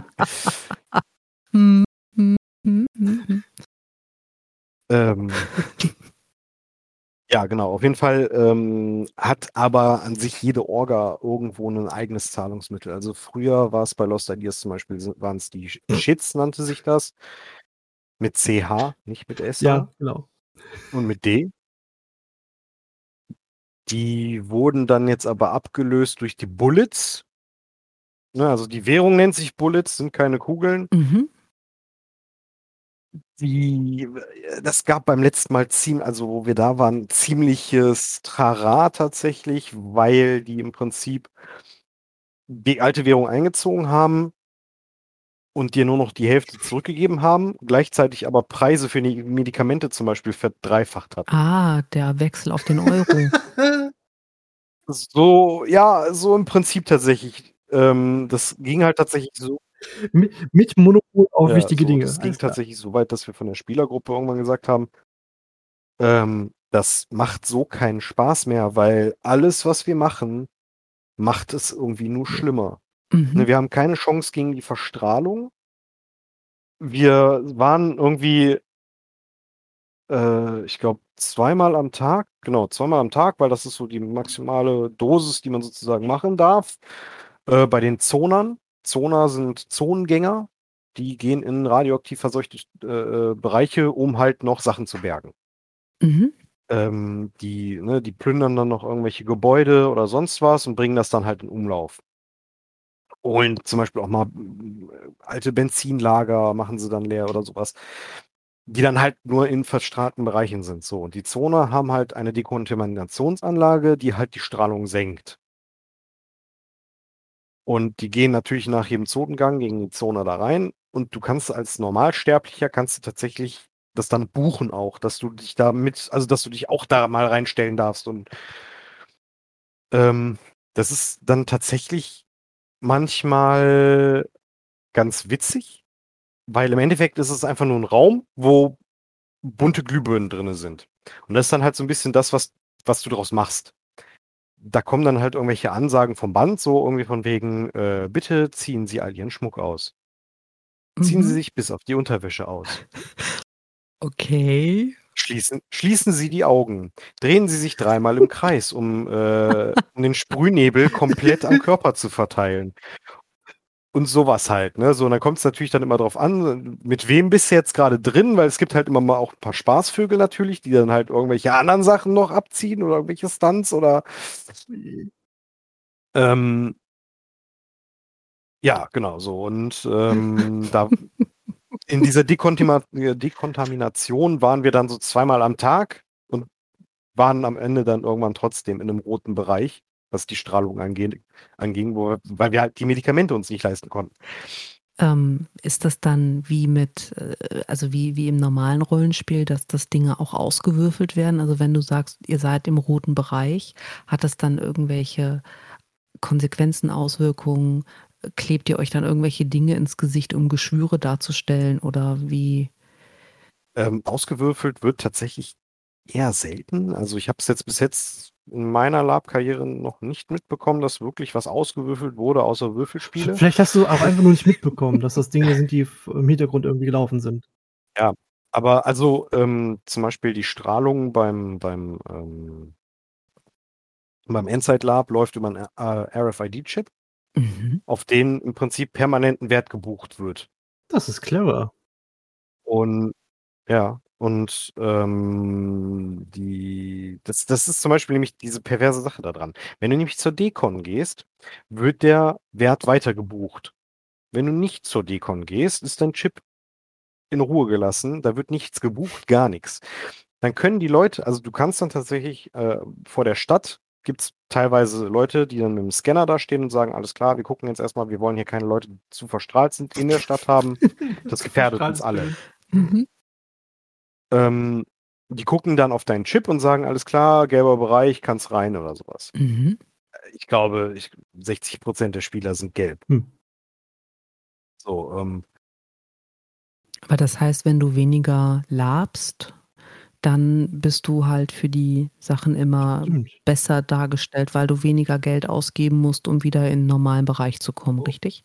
B: hm, hm,
C: hm, hm ähm, ja, genau. Auf jeden Fall ähm, hat aber an sich jede Orga irgendwo ein eigenes Zahlungsmittel. Also früher war es bei Lost Ideas zum Beispiel, waren es die Shits, nannte sich das. Mit CH, nicht mit S.
B: Ja, genau.
C: Und mit D. Die wurden dann jetzt aber abgelöst durch die Bullets. Ne, also die Währung nennt sich Bullets, sind keine Kugeln. Mhm die, das gab beim letzten Mal ziemlich, also wo wir da waren, ziemliches Trara tatsächlich, weil die im Prinzip die alte Währung eingezogen haben und dir nur noch die Hälfte zurückgegeben haben, gleichzeitig aber Preise für die Medikamente zum Beispiel verdreifacht hatten.
A: Ah, der Wechsel auf den Euro.
C: so, ja, so im Prinzip tatsächlich. Ähm, das ging halt tatsächlich so
B: mit, mit Monopol auf ja, wichtige
C: so,
B: Dinge.
C: Es ging tatsächlich so weit, dass wir von der Spielergruppe irgendwann gesagt haben, ähm, das macht so keinen Spaß mehr, weil alles, was wir machen, macht es irgendwie nur schlimmer. Mhm. Ne, wir haben keine Chance gegen die Verstrahlung. Wir waren irgendwie, äh, ich glaube, zweimal am Tag, genau, zweimal am Tag, weil das ist so die maximale Dosis, die man sozusagen machen darf. Äh, bei den Zonern, Zoner sind Zonengänger, die gehen in radioaktiv verseuchte äh, äh, Bereiche, um halt noch Sachen zu bergen. Mhm. Ähm, die, ne, die plündern dann noch irgendwelche Gebäude oder sonst was und bringen das dann halt in Umlauf. Holen zum Beispiel auch mal äh, alte Benzinlager, machen sie dann leer oder sowas, die dann halt nur in verstrahlten Bereichen sind. So, und die Zoner haben halt eine Dekontaminationsanlage, die halt die Strahlung senkt. Und die gehen natürlich nach jedem Zotengang gegen die Zone da rein. Und du kannst als Normalsterblicher kannst du tatsächlich das dann buchen auch, dass du dich da mit, also dass du dich auch da mal reinstellen darfst. Und ähm, das ist dann tatsächlich manchmal ganz witzig, weil im Endeffekt ist es einfach nur ein Raum, wo bunte Glühbirnen drin sind. Und das ist dann halt so ein bisschen das, was, was du daraus machst da kommen dann halt irgendwelche Ansagen vom Band, so irgendwie von wegen, äh, bitte ziehen Sie all Ihren Schmuck aus. Ziehen mhm. Sie sich bis auf die Unterwäsche aus.
A: Okay.
C: Schließen, schließen Sie die Augen. Drehen Sie sich dreimal im Kreis, um, äh, um den Sprühnebel komplett am Körper zu verteilen. Und sowas halt, ne? So, und dann kommt es natürlich dann immer drauf an, mit wem bist du jetzt gerade drin, weil es gibt halt immer mal auch ein paar Spaßvögel natürlich, die dann halt irgendwelche anderen Sachen noch abziehen oder irgendwelche Stunts oder ähm, ja, genau so. Und ähm, da in dieser Dekontima Dekontamination waren wir dann so zweimal am Tag und waren am Ende dann irgendwann trotzdem in einem roten Bereich was die Strahlung anging, anging wo, weil wir halt die Medikamente uns nicht leisten konnten.
A: Ähm, ist das dann wie mit, äh, also wie, wie im normalen Rollenspiel, dass das Dinge auch ausgewürfelt werden? Also wenn du sagst, ihr seid im roten Bereich, hat das dann irgendwelche Konsequenzen, Auswirkungen? Klebt ihr euch dann irgendwelche Dinge ins Gesicht, um Geschwüre darzustellen oder wie?
C: Ähm, ausgewürfelt wird tatsächlich eher selten. Also ich habe es jetzt bis jetzt in meiner Lab-Karriere noch nicht mitbekommen, dass wirklich was ausgewürfelt wurde, außer Würfelspiele.
B: Vielleicht hast du auch einfach nur nicht mitbekommen, dass das Dinge sind, die im Hintergrund irgendwie gelaufen sind.
C: Ja, aber also ähm, zum Beispiel die Strahlung beim, beim, ähm, beim Endside Lab läuft über einen RFID-Chip, mhm. auf den im Prinzip permanenten Wert gebucht wird.
B: Das ist clever.
C: Und ja, und ähm, die, das, das ist zum Beispiel nämlich diese perverse Sache daran. Wenn du nämlich zur Decon gehst, wird der Wert weiter gebucht. Wenn du nicht zur Decon gehst, ist dein Chip in Ruhe gelassen, da wird nichts gebucht, gar nichts. Dann können die Leute, also du kannst dann tatsächlich äh, vor der Stadt, gibt es teilweise Leute, die dann mit dem Scanner da stehen und sagen, alles klar, wir gucken jetzt erstmal, wir wollen hier keine Leute, die zu verstrahlt sind, in der Stadt haben. Das gefährdet uns alle. Mhm. Ähm, die gucken dann auf deinen Chip und sagen, alles klar, gelber Bereich, kannst rein oder sowas. Mhm. Ich glaube, ich, 60 Prozent der Spieler sind gelb. Hm. So, ähm,
A: Aber das heißt, wenn du weniger labst, dann bist du halt für die Sachen immer Stimmt. besser dargestellt, weil du weniger Geld ausgeben musst, um wieder in den normalen Bereich zu kommen, oh. richtig?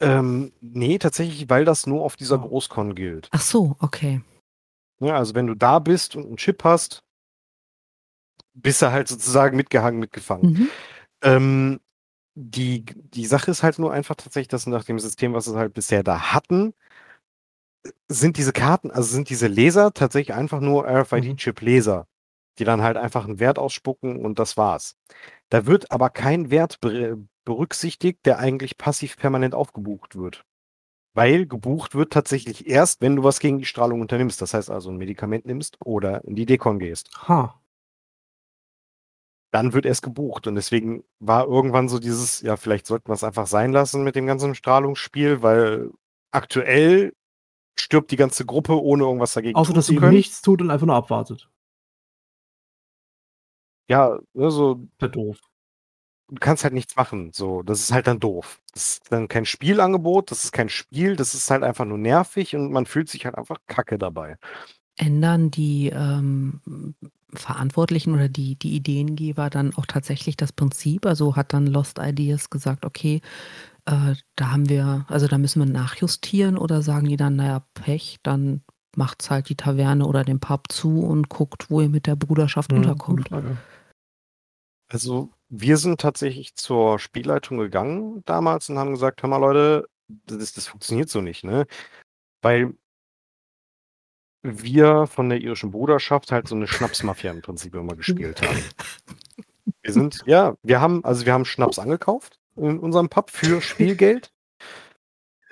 C: Ähm, nee, tatsächlich, weil das nur auf dieser oh. Großkon gilt.
A: Ach so, okay.
C: Ne, also wenn du da bist und einen Chip hast, bist du halt sozusagen mitgehangen, mitgefangen. Mhm. Ähm, die, die Sache ist halt nur einfach tatsächlich, dass nach dem System, was wir halt bisher da hatten, sind diese Karten, also sind diese Laser tatsächlich einfach nur RFID-Chip-Laser, die dann halt einfach einen Wert ausspucken und das war's. Da wird aber kein Wert berücksichtigt, der eigentlich passiv permanent aufgebucht wird. Weil gebucht wird tatsächlich erst, wenn du was gegen die Strahlung unternimmst. Das heißt also ein Medikament nimmst oder in die Dekon gehst. Ha. Dann wird erst gebucht. Und deswegen war irgendwann so dieses, ja, vielleicht sollten wir es einfach sein lassen mit dem ganzen Strahlungsspiel, weil aktuell stirbt die ganze Gruppe, ohne irgendwas dagegen
B: Außer, dass sie nichts tut und einfach nur abwartet.
C: Ja, also.
B: Ja, doof
C: du kannst halt nichts machen. So, das ist halt dann doof. Das ist dann kein Spielangebot, das ist kein Spiel, das ist halt einfach nur nervig und man fühlt sich halt einfach kacke dabei.
A: Ändern die ähm, Verantwortlichen oder die, die Ideengeber dann auch tatsächlich das Prinzip? Also hat dann Lost Ideas gesagt, okay, äh, da haben wir, also da müssen wir nachjustieren oder sagen die dann, naja, Pech, dann macht's halt die Taverne oder den Pub zu und guckt, wo ihr mit der Bruderschaft mhm, unterkommt.
C: Also wir sind tatsächlich zur Spielleitung gegangen damals und haben gesagt, hör mal Leute, das, das funktioniert so nicht, ne? Weil wir von der irischen Bruderschaft halt so eine Schnapsmafia im Prinzip immer gespielt haben. Wir sind, ja, wir haben, also wir haben Schnaps angekauft in unserem Pub für Spielgeld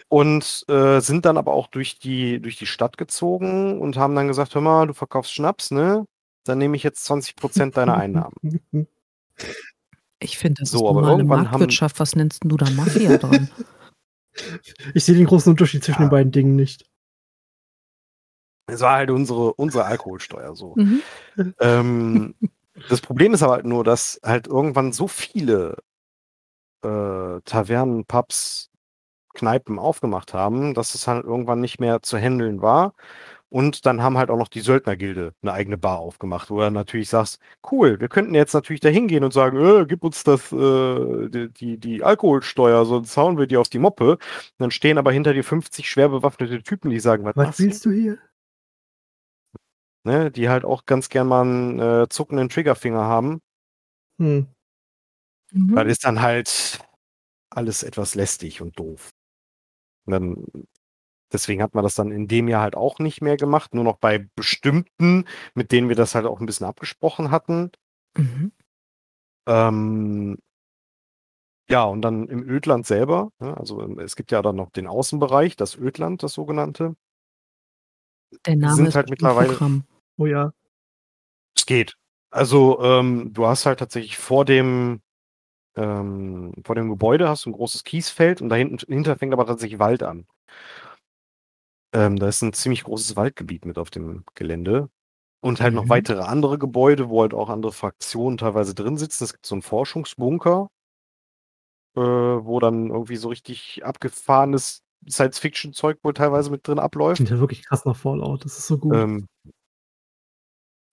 C: und äh, sind dann aber auch durch die, durch die Stadt gezogen und haben dann gesagt, hör mal, du verkaufst Schnaps, ne? Dann nehme ich jetzt 20% deiner Einnahmen.
A: Ich finde, das so, ist normale Marktwirtschaft. Was nennst du da Mafia dran?
B: Ich sehe den großen Unterschied zwischen ja. den beiden Dingen nicht.
C: Es war halt unsere, unsere Alkoholsteuer so. Mhm. Ähm, das Problem ist aber halt nur, dass halt irgendwann so viele äh, Tavernen, Pubs, Kneipen aufgemacht haben, dass es halt irgendwann nicht mehr zu handeln war. Und dann haben halt auch noch die Söldnergilde eine eigene Bar aufgemacht, wo du natürlich sagst, cool, wir könnten jetzt natürlich da hingehen und sagen, äh, gib uns das, äh, die, die, die, Alkoholsteuer, sonst hauen wir dir auf die Moppe. Und dann stehen aber hinter dir 50 schwer bewaffnete Typen, die sagen,
B: was, was willst du hier?
C: Ne, die halt auch ganz gern mal einen äh, zuckenden Triggerfinger haben. Hm. Mhm. Das ist dann halt alles etwas lästig und doof. Und dann, deswegen hat man das dann in dem Jahr halt auch nicht mehr gemacht, nur noch bei bestimmten, mit denen wir das halt auch ein bisschen abgesprochen hatten.
A: Mhm.
C: Ähm, ja, und dann im Ödland selber, ne, also ähm, es gibt ja dann noch den Außenbereich, das Ödland, das sogenannte.
A: Der Name
C: Sind
A: ist
C: halt mittlerweile-
A: Programm.
B: Oh ja.
C: Es geht. Also, ähm, du hast halt tatsächlich vor dem, ähm, vor dem Gebäude hast du ein großes Kiesfeld und dahinter fängt aber tatsächlich Wald an. Ähm, da ist ein ziemlich großes Waldgebiet mit auf dem Gelände. Und halt noch
B: Mhm.
C: weitere andere Gebäude, wo halt auch andere Fraktionen teilweise drin sitzen. Es gibt so einen Forschungsbunker, äh, wo dann irgendwie so richtig abgefahrenes Science-Fiction-Zeug wohl teilweise mit drin abläuft.
B: Klingt ja wirklich krass nach Fallout. Das ist so gut.
C: Ähm,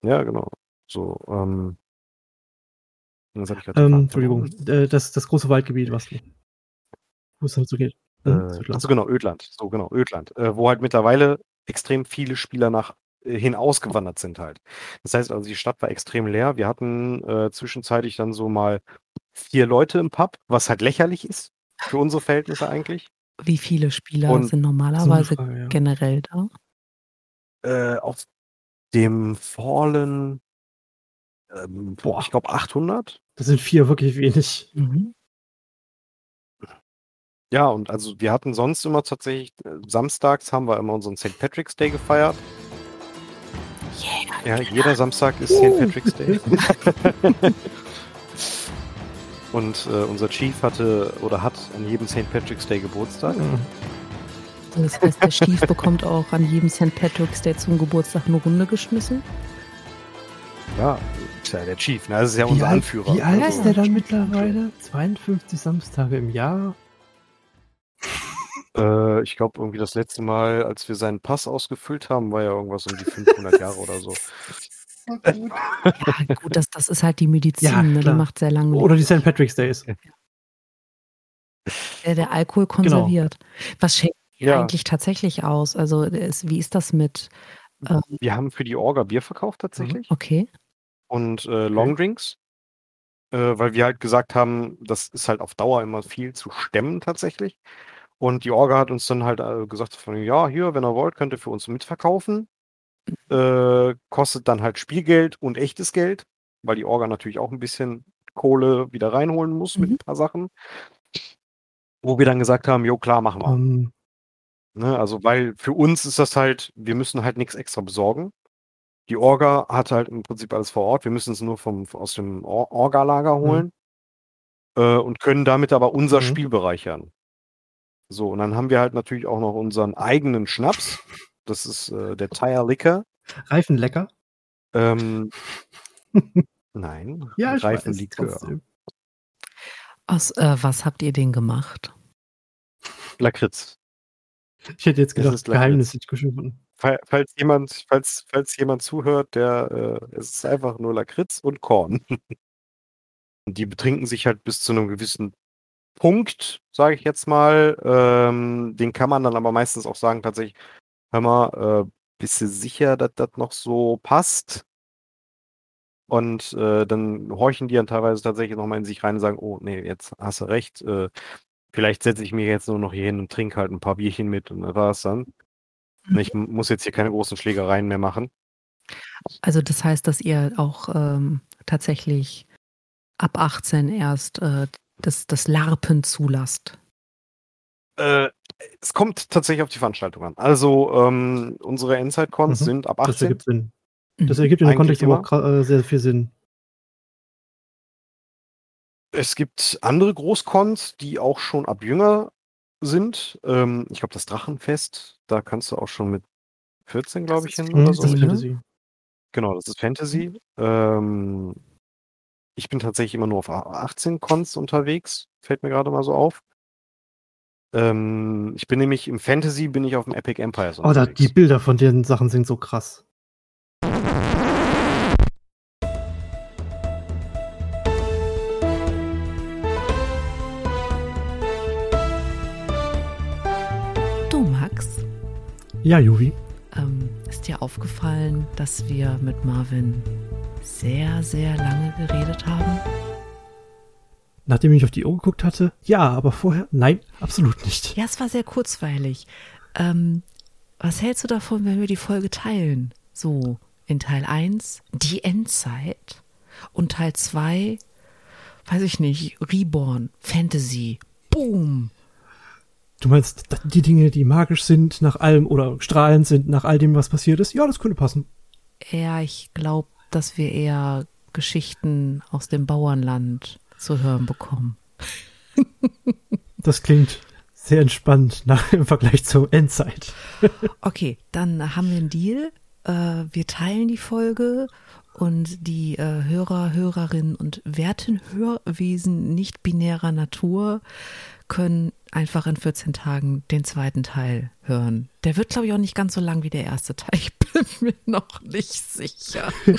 C: ja, genau. So, ähm. Das
B: ähm. Entschuldigung. Äh, das, das große Waldgebiet, was wo es halt so geht.
C: Äh,
B: klar.
C: also genau, Ödland. So, genau, Ödland. Äh, wo halt mittlerweile extrem viele Spieler nach äh, hin ausgewandert sind halt. Das heißt also, die Stadt war extrem leer. Wir hatten äh, zwischenzeitlich dann so mal vier Leute im Pub, was halt lächerlich ist für unsere Verhältnisse eigentlich.
A: Wie viele Spieler
C: Und-
A: sind normalerweise
B: Frage, ja.
A: generell da?
C: Äh, auf dem Fallen, ähm,
B: Boah.
C: ich glaube 800.
B: Das sind vier wirklich wenig.
A: Mhm.
C: Ja, und also wir hatten sonst immer tatsächlich, äh, samstags haben wir immer unseren St. Patrick's Day gefeiert.
A: Yeah.
C: Ja, jeder Samstag ist
B: Uh.
C: St. Patrick's Day. und äh, unser Chief hatte oder hat an jedem St. Patrick's Day Geburtstag.
B: Mhm.
A: Das heißt, der Stief bekommt auch an jedem St. Patrick's Day zum Geburtstag eine Runde geschmissen.
C: Ja, ist ja der Chief, ne? Das ist ja
B: Wie
C: unser
B: alt,
C: Anführer.
B: wie alt
A: Ja,
B: ist der dann mittlerweile? 52 Samstage im Jahr?
C: Äh, ich glaube, irgendwie das letzte Mal, als wir seinen Pass ausgefüllt haben, war ja irgendwas um die 500 Jahre oder so.
A: Ja, gut, das, das ist halt die Medizin,
B: Ja,
A: ne? die macht sehr lange.
B: Oder die St. Patrick's Days.
A: der, der Alkohol konserviert. Was schenkt ihr
C: Ja.
A: eigentlich tatsächlich aus? Also ist, wie ist das mit, ähm,
C: Wir haben für die Orga Bier verkauft tatsächlich.
A: okay,
C: und äh, Longdrinks, äh, weil wir halt gesagt haben, das ist halt auf Dauer immer viel zu stemmen tatsächlich. Und die Orga hat uns dann halt äh, gesagt, von, ja, hier, wenn ihr wollt, könnt ihr für uns mitverkaufen. Äh, kostet dann halt Spielgeld und echtes Geld, weil die Orga natürlich auch ein bisschen Kohle wieder reinholen muss mit
A: Mhm.
C: ein paar Sachen. Wo wir dann gesagt haben, jo, klar, machen wir.
B: Ähm,
C: Ne, also, weil für uns ist das halt, wir müssen halt nichts extra besorgen. Die Orga hat halt im Prinzip alles vor Ort. Wir müssen es nur vom, aus dem Or Orga-Lager holen äh, und können damit aber unser
B: Mhm.
C: Spiel bereichern. So, und dann haben wir halt natürlich auch noch unseren eigenen Schnaps. Das ist äh, der Tire Liquor.
B: Reifenlecker?
C: Ähm, nein,
B: Ja,
C: Reifenlikör.
A: aus äh, was habt ihr den gemacht?
C: Lakritz.
B: Ich hätte jetzt
C: Es
B: gedacht. Geheimnis gefunden.
C: Fall- Falls jemand, falls, falls jemand zuhört, der, äh, es ist einfach nur Lakritz und Korn. Und die betrinken sich halt bis zu einem gewissen Punkt, sage ich jetzt mal. Ähm, den kann man dann aber meistens auch sagen, tatsächlich, hör mal, äh, bist du sicher, dass das noch so passt? Und äh, dann horchen die dann teilweise tatsächlich nochmal in sich rein und sagen, oh nee, jetzt hast du recht, äh, vielleicht setze ich mich jetzt nur noch hier hin und trinke halt ein paar Bierchen mit und das war's dann.
A: Mhm.
C: Ich muss jetzt hier keine großen Schlägereien mehr machen.
A: Also das heißt, dass ihr auch ähm, tatsächlich ab 18 erst äh, das, das Larpen zulasst.
C: Äh, es kommt tatsächlich auf die Veranstaltung an. Also ähm, unsere Endzeit-Cons
B: Mhm.
C: sind ab
B: Das
C: 18.
B: ergibt Sinn.
A: Mhm.
B: Das ergibt in dem Kontext aber auch äh, sehr viel Sinn.
C: Es gibt andere Großcons, die auch schon ab jünger sind. Ähm, ich glaube, das Drachenfest, da kannst du auch schon mit 14, glaube ich, hin oder
B: Mhm,
C: so.
B: das ist
A: ne?
B: Fantasy.
C: Genau, das ist Fantasy. Ähm, ich bin tatsächlich immer nur auf 18 Cons unterwegs, fällt mir gerade mal so auf. Ähm, ich bin nämlich im Fantasy, bin ich auf dem Epic Empires
B: Oh, da, die Bilder von den Sachen sind so krass.
A: Du Max,
B: Ja, Juvi.
A: ähm, ist dir aufgefallen, dass wir mit Marvin sehr, sehr lange geredet haben?
B: nachdem ich auf die Uhr geguckt hatte, ja, aber vorher, nein, absolut nicht.
A: Ja, es war sehr kurzweilig. Ähm, was hältst du davon, wenn wir die Folge teilen? So, in Teil 1 die Endzeit und Teil 2, weiß ich nicht, Reborn, Fantasy, Boom.
B: Du meinst die Dinge, die magisch sind nach allem oder strahlend sind nach all dem, was passiert ist? Ja, das könnte passen.
A: Ja, ich glaube, dass wir eher Geschichten aus dem Bauernland zu hören bekommen.
B: das klingt sehr entspannt nach, im Vergleich zur Endzeit.
A: okay, dann haben wir einen Deal. Äh, wir teilen die Folge und die äh, Hörer, Hörerinnen und Wertenhörwesen nicht binärer Natur können einfach in 14 Tagen den zweiten Teil hören. Der wird, glaube ich, auch nicht ganz so lang wie der erste Teil. Ich bin mir noch nicht sicher.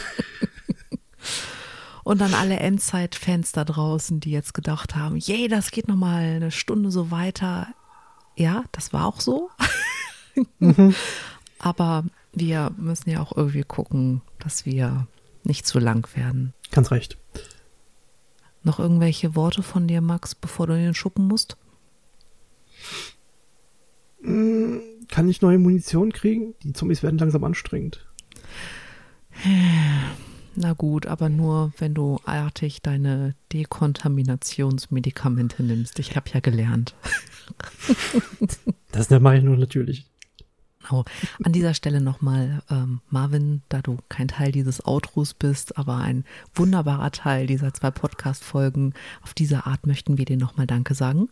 A: Und dann alle Endzeit-Fans da draußen, die jetzt gedacht haben, yay, das geht noch mal eine Stunde so weiter. Ja, das war auch so. Mhm. Aber wir müssen ja auch irgendwie gucken, dass wir nicht zu lang werden.
B: Ganz recht.
A: Noch irgendwelche Worte von dir, Max, bevor du in den Schuppen musst?
B: Hm, kann ich neue Munition kriegen? Die Zombies werden langsam anstrengend.
A: Na gut, aber nur, wenn du artig deine Dekontaminationsmedikamente nimmst. Ich habe ja gelernt.
B: das mache ich nur natürlich.
A: Genau. An dieser Stelle nochmal, ähm, Marvin, da du kein Teil dieses Outros bist, aber ein wunderbarer Teil dieser zwei Podcast-Folgen, auf diese Art möchten wir dir nochmal Danke sagen.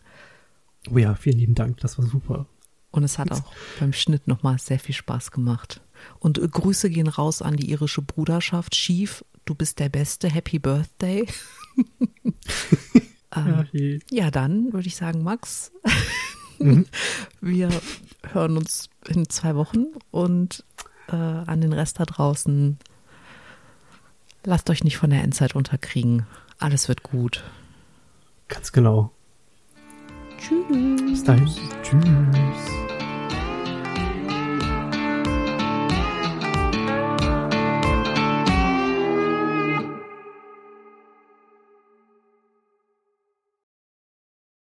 B: Oh ja, vielen lieben Dank, das war super.
A: Und es hat auch beim Schnitt nochmal sehr viel Spaß gemacht. Und äh, Grüße gehen raus an die irische Bruderschaft. Chief, du bist der Beste. Happy Birthday. ähm, ja, dann würde ich sagen, Max, mhm. wir hören uns in zwei Wochen und äh, an den Rest da draußen, lasst euch nicht von der Endzeit unterkriegen. Alles wird gut.
B: Ganz genau.
A: Tschüss.
B: Bis dahin. Tschüss.